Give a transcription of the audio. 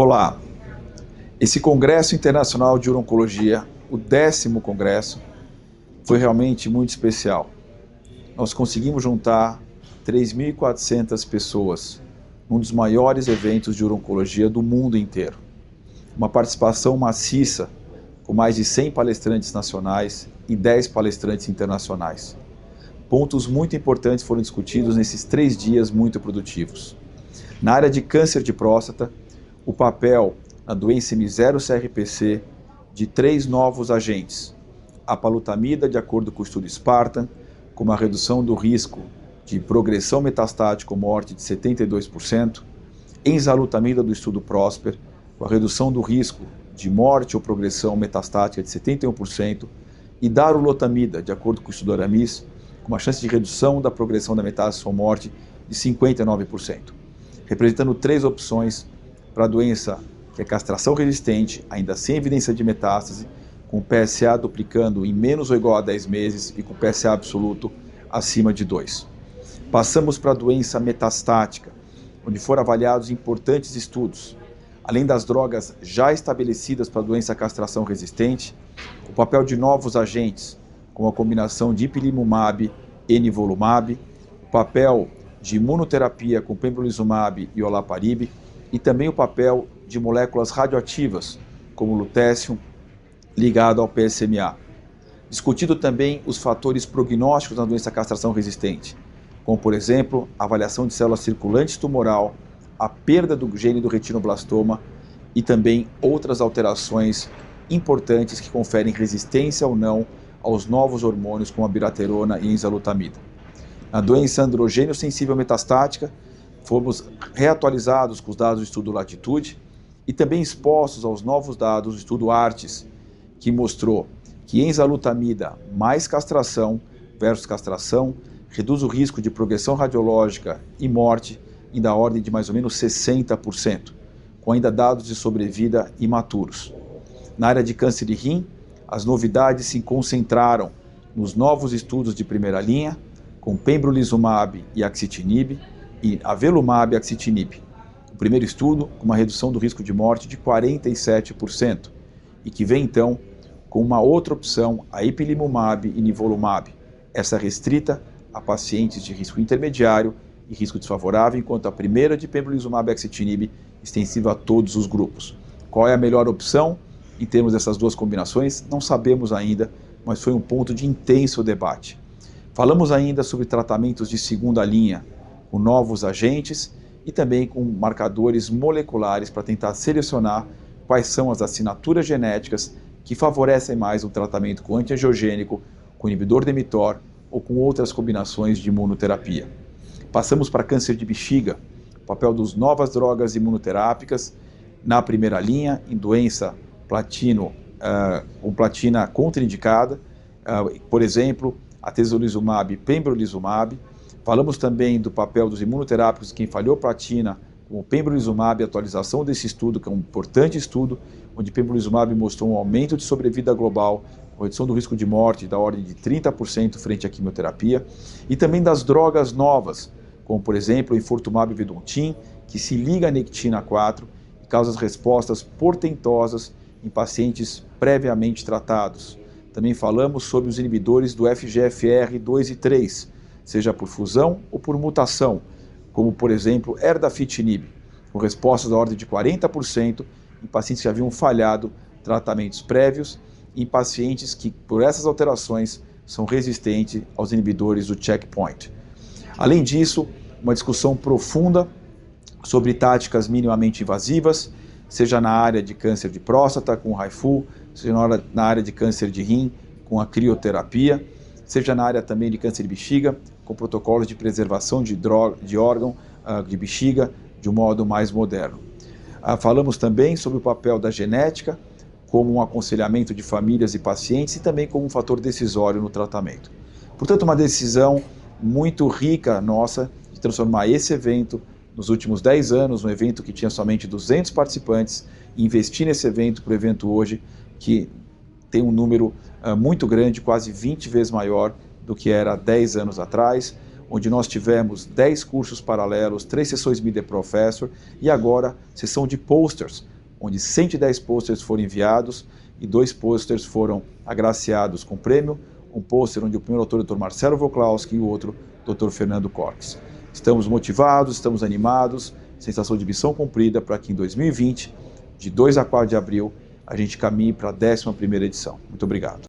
Olá, esse Congresso Internacional de Urologia, o décimo congresso, foi realmente muito especial. Nós conseguimos juntar 3.400 pessoas, um dos maiores eventos de urologia do mundo inteiro. Uma participação maciça, com mais de 100 palestrantes nacionais e 10 palestrantes internacionais. Pontos muito importantes foram discutidos nesses três dias muito produtivos. Na área de câncer de próstata, o papel na doença M0-CRPC de três novos agentes. A palutamida, de acordo com o estudo Spartan, com uma redução do risco de progressão metastática ou morte de 72%, enzalutamida do estudo Prosper, com a redução do risco de morte ou progressão metastática de 71%, e darulotamida, de acordo com o estudo Aramis, com uma chance de redução da progressão da metástase ou morte de 59%, representando três opções para a doença que é castração resistente, ainda sem evidência de metástase, com PSA duplicando em menos ou igual a 10 meses e com PSA absoluto acima de 2. Passamos para a doença metastática, onde foram avaliados importantes estudos. Além das drogas já estabelecidas para a doença castração resistente, o papel de novos agentes, como a combinação de ipilimumab e nivolumab, o papel de imunoterapia com pembrolizumab e olaparib, e também o papel de moléculas radioativas, como o lutécio, ligado ao PSMA. Discutido também os fatores prognósticos na doença castração resistente, como, por exemplo, a avaliação de células circulantes tumoral, a perda do gene do retinoblastoma e também outras alterações importantes que conferem resistência ou não aos novos hormônios como a biraterona e enzalutamida. Na doença androgênio sensível metastática, fomos reatualizados com os dados do estudo Latitude e também expostos aos novos dados do estudo Artes, que mostrou que enzalutamida mais castração versus castração reduz o risco de progressão radiológica e morte em da ordem de mais ou menos 60%, com ainda dados de sobrevida imaturos. Na área de câncer de rim, as novidades se concentraram nos novos estudos de primeira linha, com pembrolizumab e axitinib, e avelumab axitinib. O primeiro estudo com uma redução do risco de morte de 47% e que vem então com uma outra opção, a ipilimumab e nivolumab, essa restrita a pacientes de risco intermediário e risco desfavorável, enquanto a primeira de pembrolizumab e axitinib extensiva a todos os grupos. Qual é a melhor opção em termos dessas duas combinações? Não sabemos ainda, mas foi um ponto de intenso debate. Falamos ainda sobre tratamentos de segunda linha, com novos agentes e também com marcadores moleculares para tentar selecionar quais são as assinaturas genéticas que favorecem mais o tratamento com antiangiogênico, com inibidor de mTOR ou com outras combinações de imunoterapia. Passamos para câncer de bexiga, o papel das novas drogas imunoterápicas na primeira linha, em doença platino, uh, com platina contraindicada, uh, por exemplo, atezolizumab e pembrolizumab, Falamos também do papel dos imunoterápicos quem falhou platina, com o pembrolizumab, atualização desse estudo, que é um importante estudo, onde pembrolizumab mostrou um aumento de sobrevida global, redução do risco de morte da ordem de 30% frente à quimioterapia, e também das drogas novas, como por exemplo o infortumab vedotin, que se liga à nectina 4 e causa respostas portentosas em pacientes previamente tratados. Também falamos sobre os inibidores do FGFR 2 e 3, seja por fusão ou por mutação, como por exemplo erdafitinib, com respostas da ordem de 40% em pacientes que haviam falhado tratamentos prévios e em pacientes que, por essas alterações, são resistentes aos inibidores do checkpoint. Além disso, uma discussão profunda sobre táticas minimamente invasivas, seja na área de câncer de próstata com o HIFU, seja na área de câncer de rim com a crioterapia, seja na área também de câncer de bexiga, com protocolos de preservação de, droga, de órgão uh, de bexiga de um modo mais moderno. Uh, falamos também sobre o papel da genética como um aconselhamento de famílias e pacientes e também como um fator decisório no tratamento. Portanto, uma decisão muito rica nossa de transformar esse evento nos últimos 10 anos, um evento que tinha somente 200 participantes, e investir nesse evento para o evento hoje, que tem um número uh, muito grande, quase 20 vezes maior do que era 10 anos atrás, onde nós tivemos 10 cursos paralelos, três sessões Meet the Professor e agora sessão de posters, onde 110 posters foram enviados e dois posters foram agraciados com prêmio, um pôster onde o primeiro autor é o Dr. Marcelo Voklauski e o outro Dr. Fernando Corques. Estamos motivados, estamos animados, sensação de missão cumprida para que em 2020, de 2 a 4 de abril, a gente caminhe para a 11ª edição. Muito obrigado.